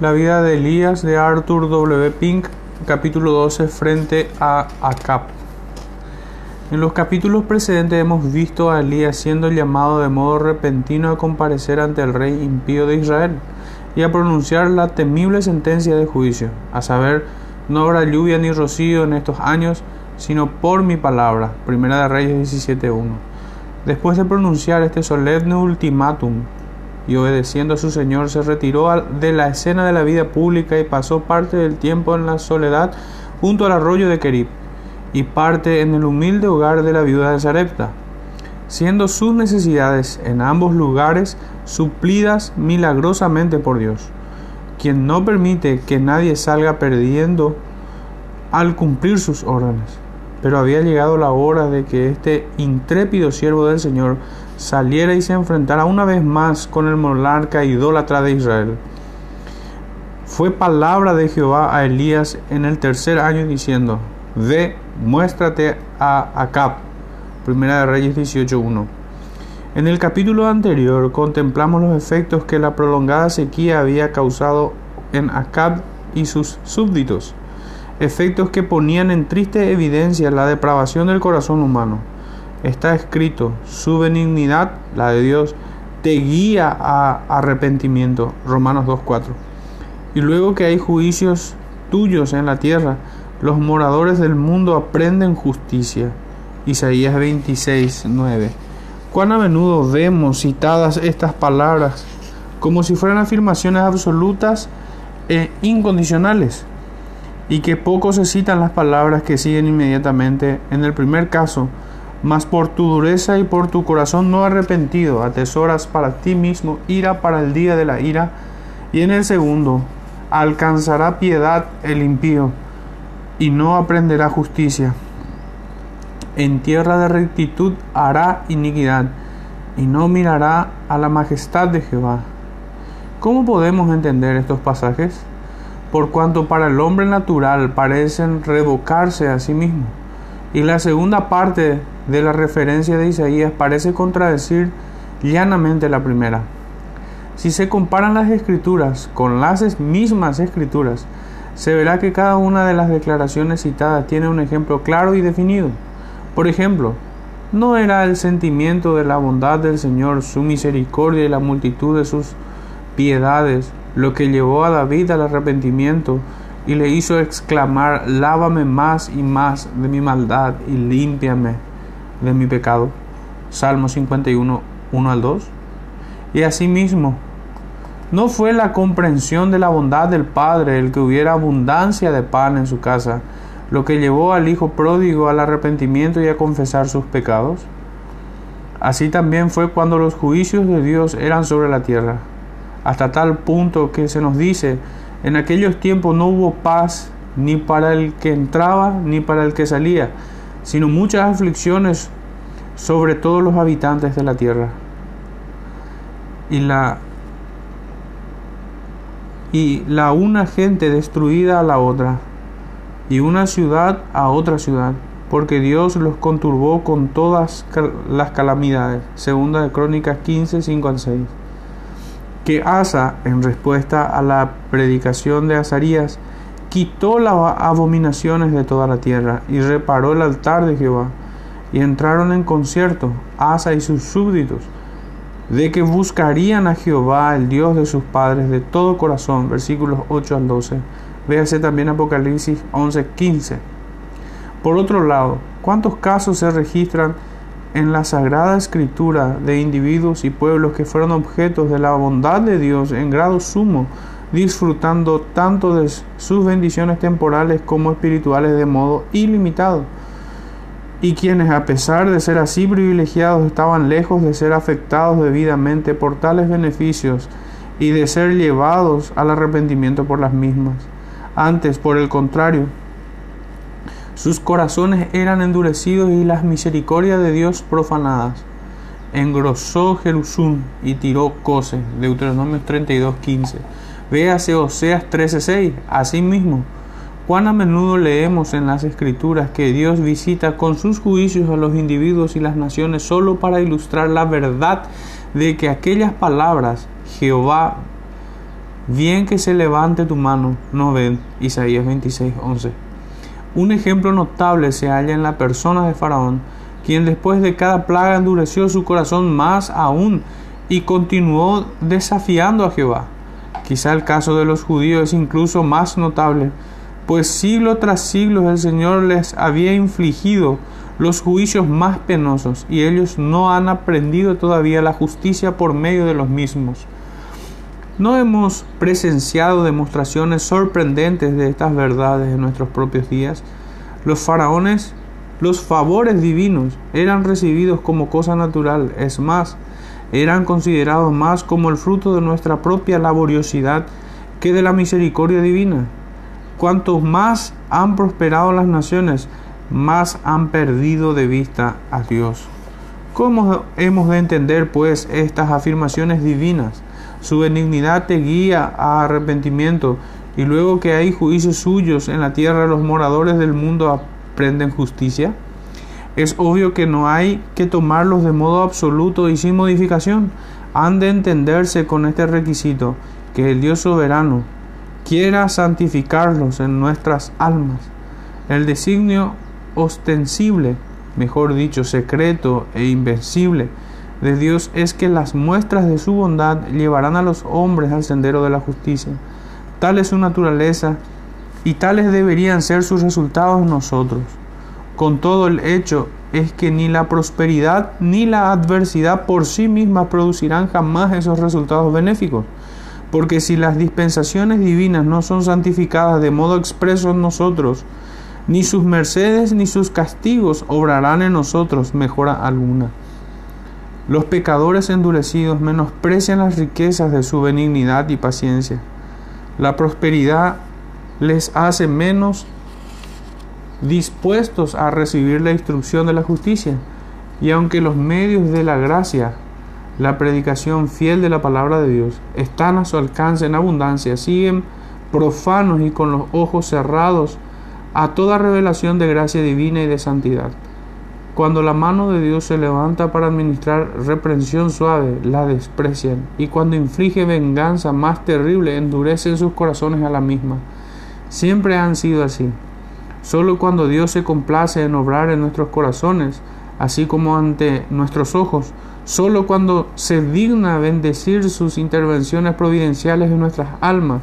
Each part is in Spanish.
La vida de Elías de Arthur W. Pink, capítulo 12, frente a Acap. En los capítulos precedentes hemos visto a Elías siendo llamado de modo repentino a comparecer ante el rey impío de Israel y a pronunciar la temible sentencia de juicio, a saber, no habrá lluvia ni rocío en estos años, sino por mi palabra. Primera de Reyes 17.1. Después de pronunciar este solemne ultimátum, y obedeciendo a su Señor se retiró de la escena de la vida pública y pasó parte del tiempo en la soledad junto al arroyo de Kerib y parte en el humilde hogar de la viuda de Sarepta, siendo sus necesidades en ambos lugares suplidas milagrosamente por Dios, quien no permite que nadie salga perdiendo al cumplir sus órdenes. Pero había llegado la hora de que este intrépido siervo del Señor saliera y se enfrentara una vez más con el monarca idólatra de Israel. Fue palabra de Jehová a Elías en el tercer año diciendo, Ve, muéstrate a Acab. Primera de Reyes 18.1. En el capítulo anterior contemplamos los efectos que la prolongada sequía había causado en Acab y sus súbditos, efectos que ponían en triste evidencia la depravación del corazón humano está escrito, su benignidad, la de Dios, te guía a arrepentimiento. Romanos 2.4. Y luego que hay juicios tuyos en la tierra, los moradores del mundo aprenden justicia. Isaías 26.9. Cuán a menudo vemos citadas estas palabras como si fueran afirmaciones absolutas e incondicionales y que poco se citan las palabras que siguen inmediatamente. En el primer caso, mas por tu dureza y por tu corazón no arrepentido atesoras para ti mismo ira para el día de la ira. Y en el segundo, alcanzará piedad el impío y no aprenderá justicia. En tierra de rectitud hará iniquidad y no mirará a la majestad de Jehová. ¿Cómo podemos entender estos pasajes? Por cuanto para el hombre natural parecen revocarse a sí mismo. Y la segunda parte de la referencia de Isaías parece contradecir llanamente la primera. Si se comparan las escrituras con las mismas escrituras, se verá que cada una de las declaraciones citadas tiene un ejemplo claro y definido. Por ejemplo, no era el sentimiento de la bondad del Señor, su misericordia y la multitud de sus piedades lo que llevó a David al arrepentimiento y le hizo exclamar, lávame más y más de mi maldad y límpiame de mi pecado. Salmo 51, 1 al 2. Y asimismo, no fue la comprensión de la bondad del Padre el que hubiera abundancia de pan en su casa, lo que llevó al Hijo pródigo al arrepentimiento y a confesar sus pecados. Así también fue cuando los juicios de Dios eran sobre la tierra, hasta tal punto que se nos dice, en aquellos tiempos no hubo paz ni para el que entraba ni para el que salía, sino muchas aflicciones sobre todos los habitantes de la tierra. Y la y la una gente destruida a la otra, y una ciudad a otra ciudad, porque Dios los conturbó con todas las calamidades. Segunda de Crónicas 15, 5 al 6. Que Asa, en respuesta a la predicación de Azarías, quitó las abominaciones de toda la tierra y reparó el altar de Jehová. Y entraron en concierto Asa y sus súbditos de que buscarían a Jehová, el Dios de sus padres, de todo corazón. Versículos 8 al 12. Véase también Apocalipsis 11, 15. Por otro lado, ¿cuántos casos se registran en la Sagrada Escritura de individuos y pueblos que fueron objetos de la bondad de Dios en grado sumo disfrutando tanto de sus bendiciones temporales como espirituales de modo ilimitado, y quienes a pesar de ser así privilegiados estaban lejos de ser afectados debidamente por tales beneficios y de ser llevados al arrepentimiento por las mismas. Antes, por el contrario, sus corazones eran endurecidos y las misericordias de Dios profanadas. Engrosó Jerusún y tiró Cose. Deuteronomio 32:15. Véase Oseas 13:6. Asimismo, cuán a menudo leemos en las Escrituras que Dios visita con sus juicios a los individuos y las naciones solo para ilustrar la verdad de que aquellas palabras, Jehová Bien que se levante tu mano, no ven. Isaías 26, 11. Un ejemplo notable se halla en la persona de Faraón, quien después de cada plaga endureció su corazón más aún y continuó desafiando a Jehová. Quizá el caso de los judíos es incluso más notable, pues siglo tras siglo el Señor les había infligido los juicios más penosos y ellos no han aprendido todavía la justicia por medio de los mismos. No hemos presenciado demostraciones sorprendentes de estas verdades en nuestros propios días. Los faraones, los favores divinos eran recibidos como cosa natural, es más, eran considerados más como el fruto de nuestra propia laboriosidad que de la misericordia divina. Cuanto más han prosperado las naciones, más han perdido de vista a Dios. ¿Cómo hemos de entender pues estas afirmaciones divinas? Su benignidad te guía a arrepentimiento y luego que hay juicios suyos en la tierra los moradores del mundo aprenden justicia. Es obvio que no hay que tomarlos de modo absoluto y sin modificación. Han de entenderse con este requisito, que el Dios soberano, quiera santificarlos en nuestras almas. El designio ostensible, mejor dicho, secreto e invencible de Dios es que las muestras de su bondad llevarán a los hombres al sendero de la justicia. Tal es su naturaleza y tales deberían ser sus resultados nosotros. Con todo el hecho es que ni la prosperidad ni la adversidad por sí mismas producirán jamás esos resultados benéficos. Porque si las dispensaciones divinas no son santificadas de modo expreso en nosotros, ni sus mercedes ni sus castigos obrarán en nosotros mejora alguna. Los pecadores endurecidos menosprecian las riquezas de su benignidad y paciencia. La prosperidad les hace menos dispuestos a recibir la instrucción de la justicia. Y aunque los medios de la gracia la predicación fiel de la palabra de Dios están a su alcance en abundancia, siguen profanos y con los ojos cerrados a toda revelación de gracia divina y de santidad. Cuando la mano de Dios se levanta para administrar reprensión suave, la desprecian, y cuando inflige venganza más terrible, endurecen sus corazones a la misma. Siempre han sido así. Solo cuando Dios se complace en obrar en nuestros corazones, así como ante nuestros ojos, Solo cuando se digna bendecir sus intervenciones providenciales en nuestras almas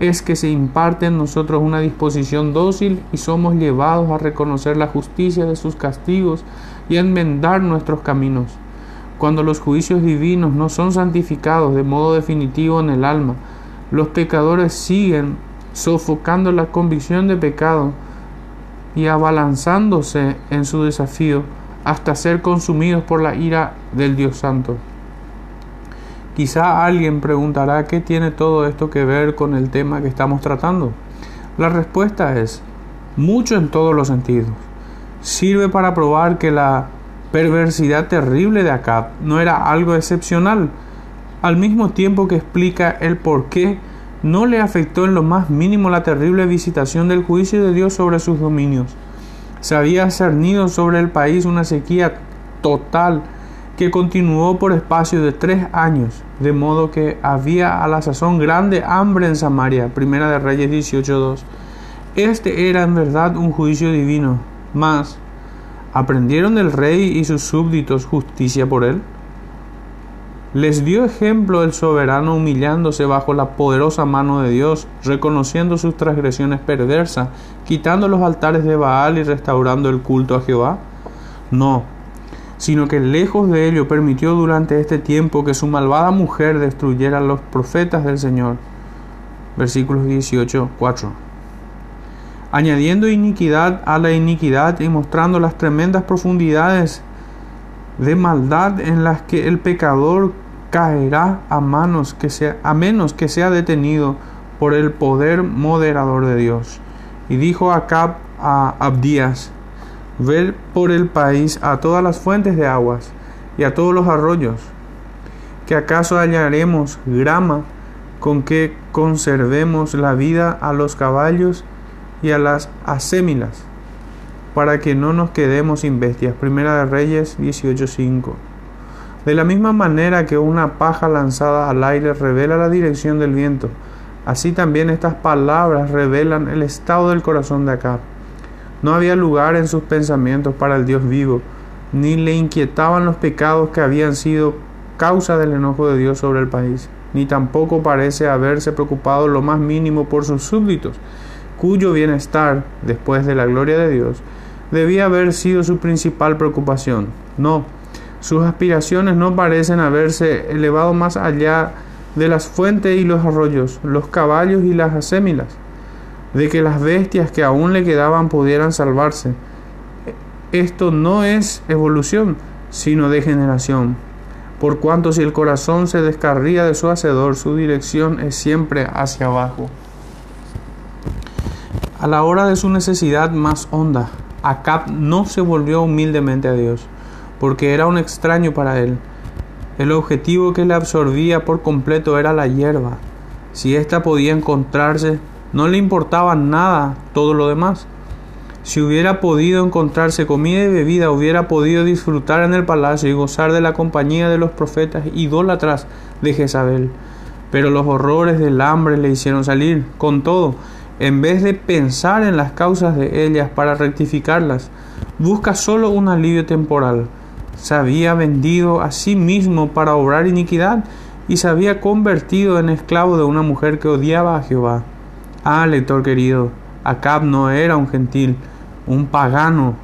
es que se imparte en nosotros una disposición dócil y somos llevados a reconocer la justicia de sus castigos y a enmendar nuestros caminos. Cuando los juicios divinos no son santificados de modo definitivo en el alma, los pecadores siguen sofocando la convicción de pecado y abalanzándose en su desafío hasta ser consumidos por la ira del Dios Santo. Quizá alguien preguntará qué tiene todo esto que ver con el tema que estamos tratando. La respuesta es mucho en todos los sentidos. Sirve para probar que la perversidad terrible de Acab no era algo excepcional, al mismo tiempo que explica el por qué no le afectó en lo más mínimo la terrible visitación del juicio de Dios sobre sus dominios se había cernido sobre el país una sequía total que continuó por espacio de tres años, de modo que había a la sazón grande hambre en Samaria. Primera de Reyes 18.2. Este era en verdad un juicio divino, mas ¿aprendieron del rey y sus súbditos justicia por él? Les dio ejemplo el soberano humillándose bajo la poderosa mano de Dios, reconociendo sus transgresiones perversas, quitando los altares de Baal y restaurando el culto a Jehová. No, sino que lejos de ello permitió durante este tiempo que su malvada mujer destruyera a los profetas del Señor. Versículos 18, 4. Añadiendo iniquidad a la iniquidad y mostrando las tremendas profundidades de maldad en las que el pecador caerá a, manos que sea, a menos que sea detenido por el poder moderador de Dios. Y dijo Acab a Abdías, ver por el país a todas las fuentes de aguas y a todos los arroyos, que acaso hallaremos grama con que conservemos la vida a los caballos y a las asémilas, para que no nos quedemos sin bestias. Primera de Reyes 18.5 de la misma manera que una paja lanzada al aire revela la dirección del viento, Así también estas palabras revelan el estado del corazón de Acab. No había lugar en sus pensamientos para el Dios vivo, ni le inquietaban los pecados que habían sido causa del enojo de Dios sobre el país, ni tampoco parece haberse preocupado lo más mínimo por sus súbditos, cuyo bienestar, después de la gloria de Dios, debía haber sido su principal preocupación. No, sus aspiraciones no parecen haberse elevado más allá de las fuentes y los arroyos, los caballos y las asémilas, de que las bestias que aún le quedaban pudieran salvarse. Esto no es evolución, sino degeneración. Por cuanto si el corazón se descarría de su hacedor, su dirección es siempre hacia abajo. A la hora de su necesidad más honda, Acab no se volvió humildemente a Dios, porque era un extraño para él. El objetivo que le absorbía por completo era la hierba. Si ésta podía encontrarse, no le importaba nada todo lo demás. Si hubiera podido encontrarse comida y bebida, hubiera podido disfrutar en el palacio y gozar de la compañía de los profetas idólatras de Jezabel. Pero los horrores del hambre le hicieron salir. Con todo, en vez de pensar en las causas de ellas para rectificarlas, busca solo un alivio temporal. Se había vendido a sí mismo para obrar iniquidad y se había convertido en esclavo de una mujer que odiaba a Jehová. Ah, lector querido, Acab no era un gentil, un pagano,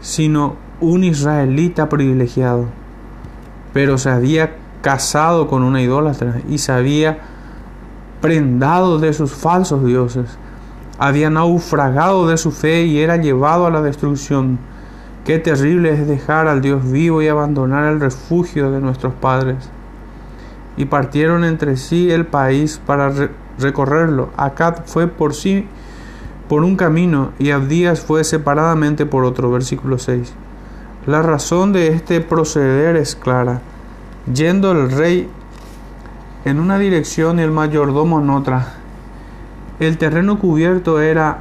sino un israelita privilegiado. Pero se había casado con una idólatra y se había prendado de sus falsos dioses. Había naufragado de su fe y era llevado a la destrucción. Qué terrible es dejar al Dios vivo y abandonar el refugio de nuestros padres. Y partieron entre sí el país para recorrerlo. Acab fue por sí por un camino y Abdías fue separadamente por otro. Versículo 6. La razón de este proceder es clara. Yendo el rey en una dirección y el mayordomo en otra, el terreno cubierto era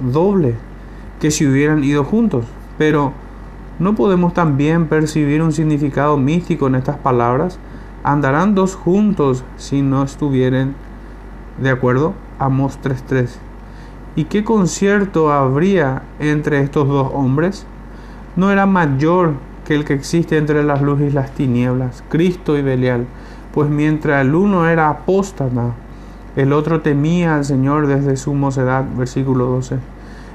doble que si hubieran ido juntos. Pero no podemos también percibir un significado místico en estas palabras. Andarán dos juntos si no estuvieran de acuerdo. Amos 3.3. ¿Y qué concierto habría entre estos dos hombres? No era mayor que el que existe entre las luces y las tinieblas, Cristo y Belial, pues mientras el uno era apóstata, el otro temía al Señor desde su mocedad, versículo 12.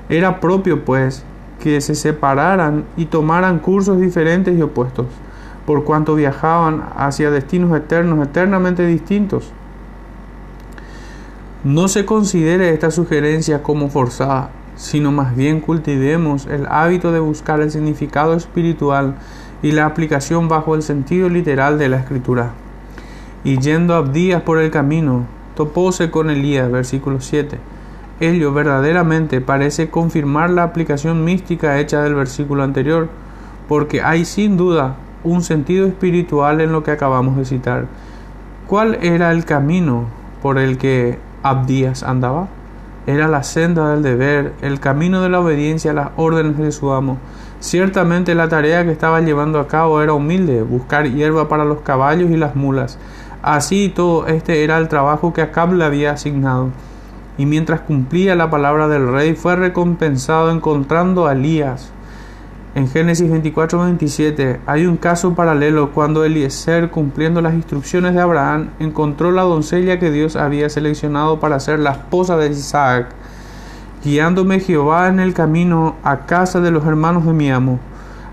Era propio, pues, que se separaran y tomaran cursos diferentes y opuestos, por cuanto viajaban hacia destinos eternos, eternamente distintos. No se considere esta sugerencia como forzada, sino más bien cultivemos el hábito de buscar el significado espiritual y la aplicación bajo el sentido literal de la escritura. Y yendo Abdías por el camino, topóse con Elías, versículo 7. Ello verdaderamente parece confirmar la aplicación mística hecha del versículo anterior, porque hay sin duda un sentido espiritual en lo que acabamos de citar. ¿Cuál era el camino por el que Abdías andaba. Era la senda del deber, el camino de la obediencia a las órdenes de su amo. Ciertamente la tarea que estaba llevando a cabo era humilde, buscar hierba para los caballos y las mulas. Así todo este era el trabajo que Acab le había asignado. Y mientras cumplía la palabra del rey, fue recompensado encontrando a Elías, en Génesis 24-27 hay un caso paralelo cuando Eliezer, cumpliendo las instrucciones de Abraham, encontró la doncella que Dios había seleccionado para ser la esposa de Isaac, guiándome Jehová en el camino a casa de los hermanos de mi amo.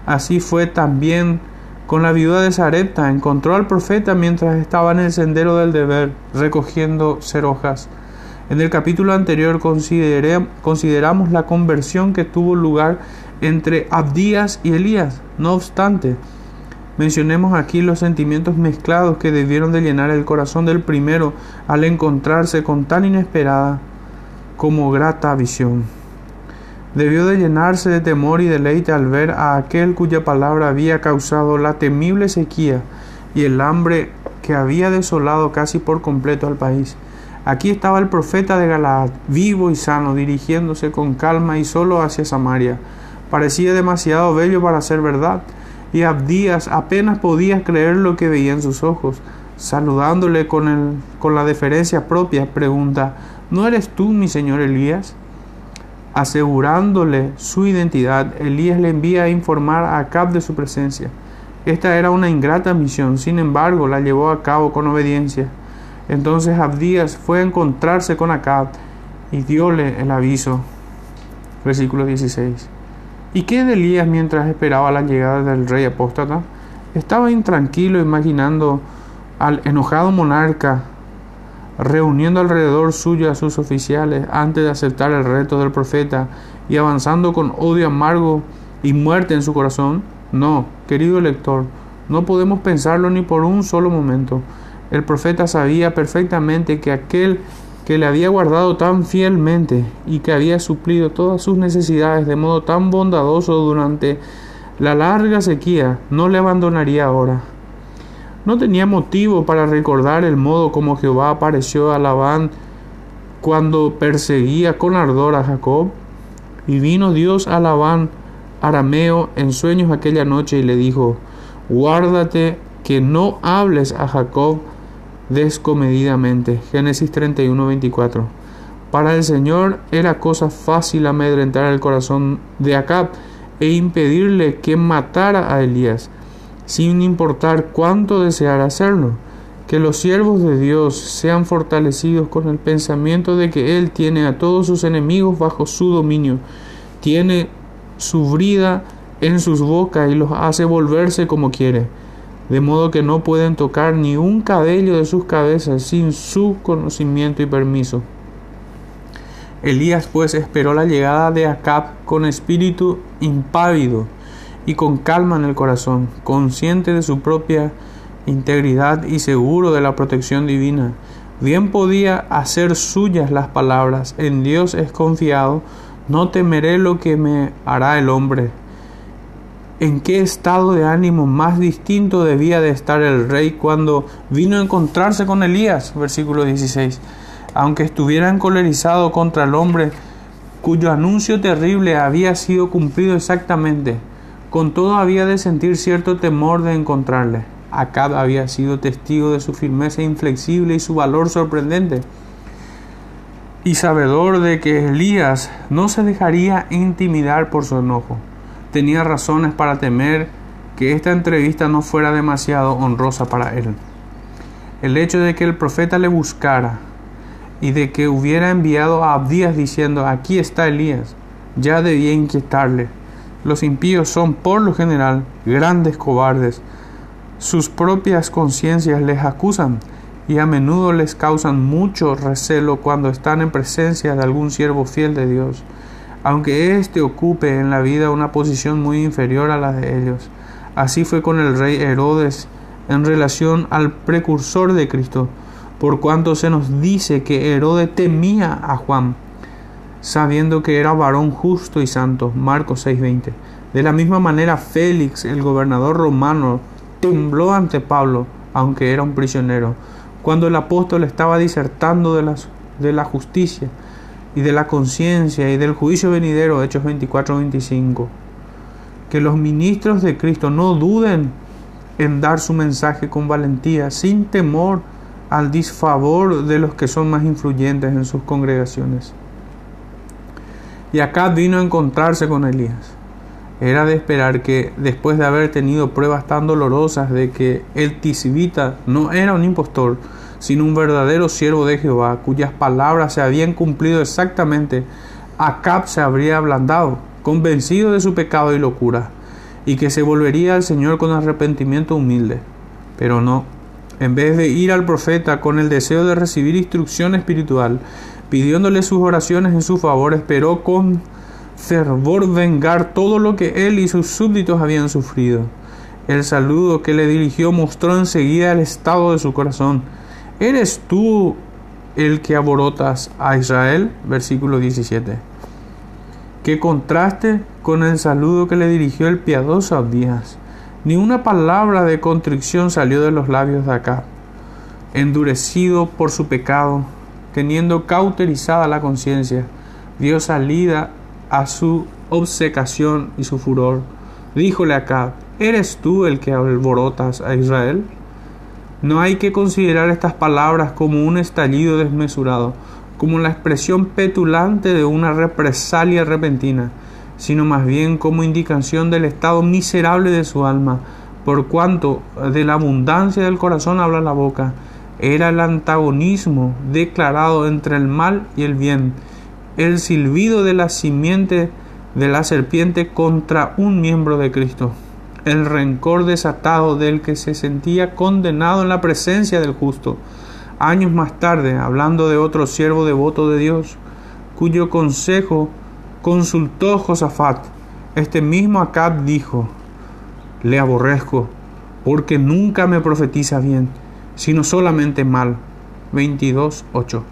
Así fue también con la viuda de Sarepta, encontró al profeta mientras estaba en el sendero del deber, recogiendo cerojas. En el capítulo anterior consideramos la conversión que tuvo lugar entre Abdías y Elías. No obstante, mencionemos aquí los sentimientos mezclados que debieron de llenar el corazón del primero al encontrarse con tan inesperada como grata visión. Debió de llenarse de temor y deleite al ver a aquel cuya palabra había causado la temible sequía y el hambre que había desolado casi por completo al país. Aquí estaba el profeta de Galaad, vivo y sano, dirigiéndose con calma y solo hacia Samaria parecía demasiado bello para ser verdad, y Abdías apenas podía creer lo que veía en sus ojos. saludándole con, la deferencia propia, pregunta, ¿no eres tú mi señor Elías? Asegurándole su identidad, Elías le envía a informar a Acab de su presencia. Esta era una ingrata misión, sin embargo la llevó a cabo con obediencia. Entonces Abdías fue a encontrarse con Acab y diole el aviso. Versículo 16. ¿Y qué de Elías mientras esperaba la llegada del rey apóstata? Estaba intranquilo imaginando al enojado monarca reuniendo alrededor suyo a sus oficiales antes de aceptar el reto del profeta y avanzando con odio amargo y muerte en su corazón? No, querido lector, no podemos pensarlo ni por un solo momento. El profeta sabía perfectamente que aquel que le había guardado tan fielmente y que había suplido todas sus necesidades de modo tan bondadoso durante la larga sequía, no le abandonaría ahora. No tenía motivo para recordar el modo como Jehová apareció a Labán cuando perseguía con ardor a Jacob. Y vino Dios a Labán arameo en sueños aquella noche y le dijo, guárdate que no hables a Jacob descomedidamente. Génesis 31, 24. Para el Señor era cosa fácil amedrentar el corazón de Acab e impedirle que matara a Elías, sin importar cuánto deseara hacerlo. Que los siervos de Dios sean fortalecidos con el pensamiento de que Él tiene a todos sus enemigos bajo su dominio, tiene su brida en sus bocas y los hace volverse como quiere de modo que no pueden tocar ni un cabello de sus cabezas sin su conocimiento y permiso. Elías pues esperó la llegada de Acab con espíritu impávido y con calma en el corazón, consciente de su propia integridad y seguro de la protección divina. Bien podía hacer suyas las palabras, en Dios es confiado, no temeré lo que me hará el hombre en qué estado de ánimo más distinto debía de estar el rey cuando vino a encontrarse con Elías, versículo 16. Aunque estuviera encolerizado contra el hombre cuyo anuncio terrible había sido cumplido exactamente, con todo había de sentir cierto temor de encontrarle. Acab había sido testigo de su firmeza inflexible y su valor sorprendente, y sabedor de que Elías no se dejaría intimidar por su enojo tenía razones para temer que esta entrevista no fuera demasiado honrosa para él. El hecho de que el profeta le buscara y de que hubiera enviado a Abdías diciendo aquí está Elías, ya debía inquietarle. Los impíos son por lo general grandes cobardes. Sus propias conciencias les acusan y a menudo les causan mucho recelo cuando están en presencia de algún siervo fiel de Dios aunque éste ocupe en la vida una posición muy inferior a la de ellos. Así fue con el rey Herodes en relación al precursor de Cristo, por cuanto se nos dice que Herodes temía a Juan, sabiendo que era varón justo y santo. Marcos 6:20. De la misma manera Félix, el gobernador romano, tembló ante Pablo, aunque era un prisionero, cuando el apóstol estaba disertando de, de la justicia y de la conciencia y del juicio venidero, Hechos 24-25. Que los ministros de Cristo no duden en dar su mensaje con valentía, sin temor al disfavor de los que son más influyentes en sus congregaciones. Y acá vino a encontrarse con Elías. Era de esperar que, después de haber tenido pruebas tan dolorosas de que el tisbita no era un impostor, sino un verdadero siervo de Jehová, cuyas palabras se habían cumplido exactamente, Acab se habría ablandado, convencido de su pecado y locura, y que se volvería al Señor con arrepentimiento humilde. Pero no, en vez de ir al profeta con el deseo de recibir instrucción espiritual, pidiéndole sus oraciones en su favor, esperó con fervor vengar todo lo que él y sus súbditos habían sufrido. El saludo que le dirigió mostró enseguida el estado de su corazón ¿Eres tú el que aborotas a Israel? Versículo 17. Que contraste con el saludo que le dirigió el piadoso Abdías. Ni una palabra de contrición salió de los labios de acá. Endurecido por su pecado, teniendo cauterizada la conciencia, dio salida a su obsecación y su furor. Díjole acá, ¿eres tú el que alborotas a Israel? No hay que considerar estas palabras como un estallido desmesurado, como la expresión petulante de una represalia repentina, sino más bien como indicación del estado miserable de su alma, por cuanto de la abundancia del corazón habla la boca. Era el antagonismo declarado entre el mal y el bien, el silbido de la simiente de la serpiente contra un miembro de Cristo, el rencor desatado del que se sentía condenado en la presencia del justo. Años más tarde, hablando de otro siervo devoto de Dios, cuyo consejo consultó Josafat, este mismo Acab dijo, le aborrezco, porque nunca me profetiza bien, sino solamente mal. 22.8.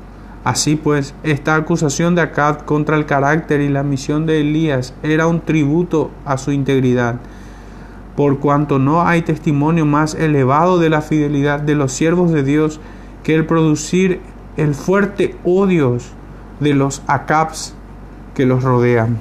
Así pues, esta acusación de Acab contra el carácter y la misión de Elías era un tributo a su integridad, por cuanto no hay testimonio más elevado de la fidelidad de los siervos de Dios que el producir el fuerte odio de los Acabs que los rodean.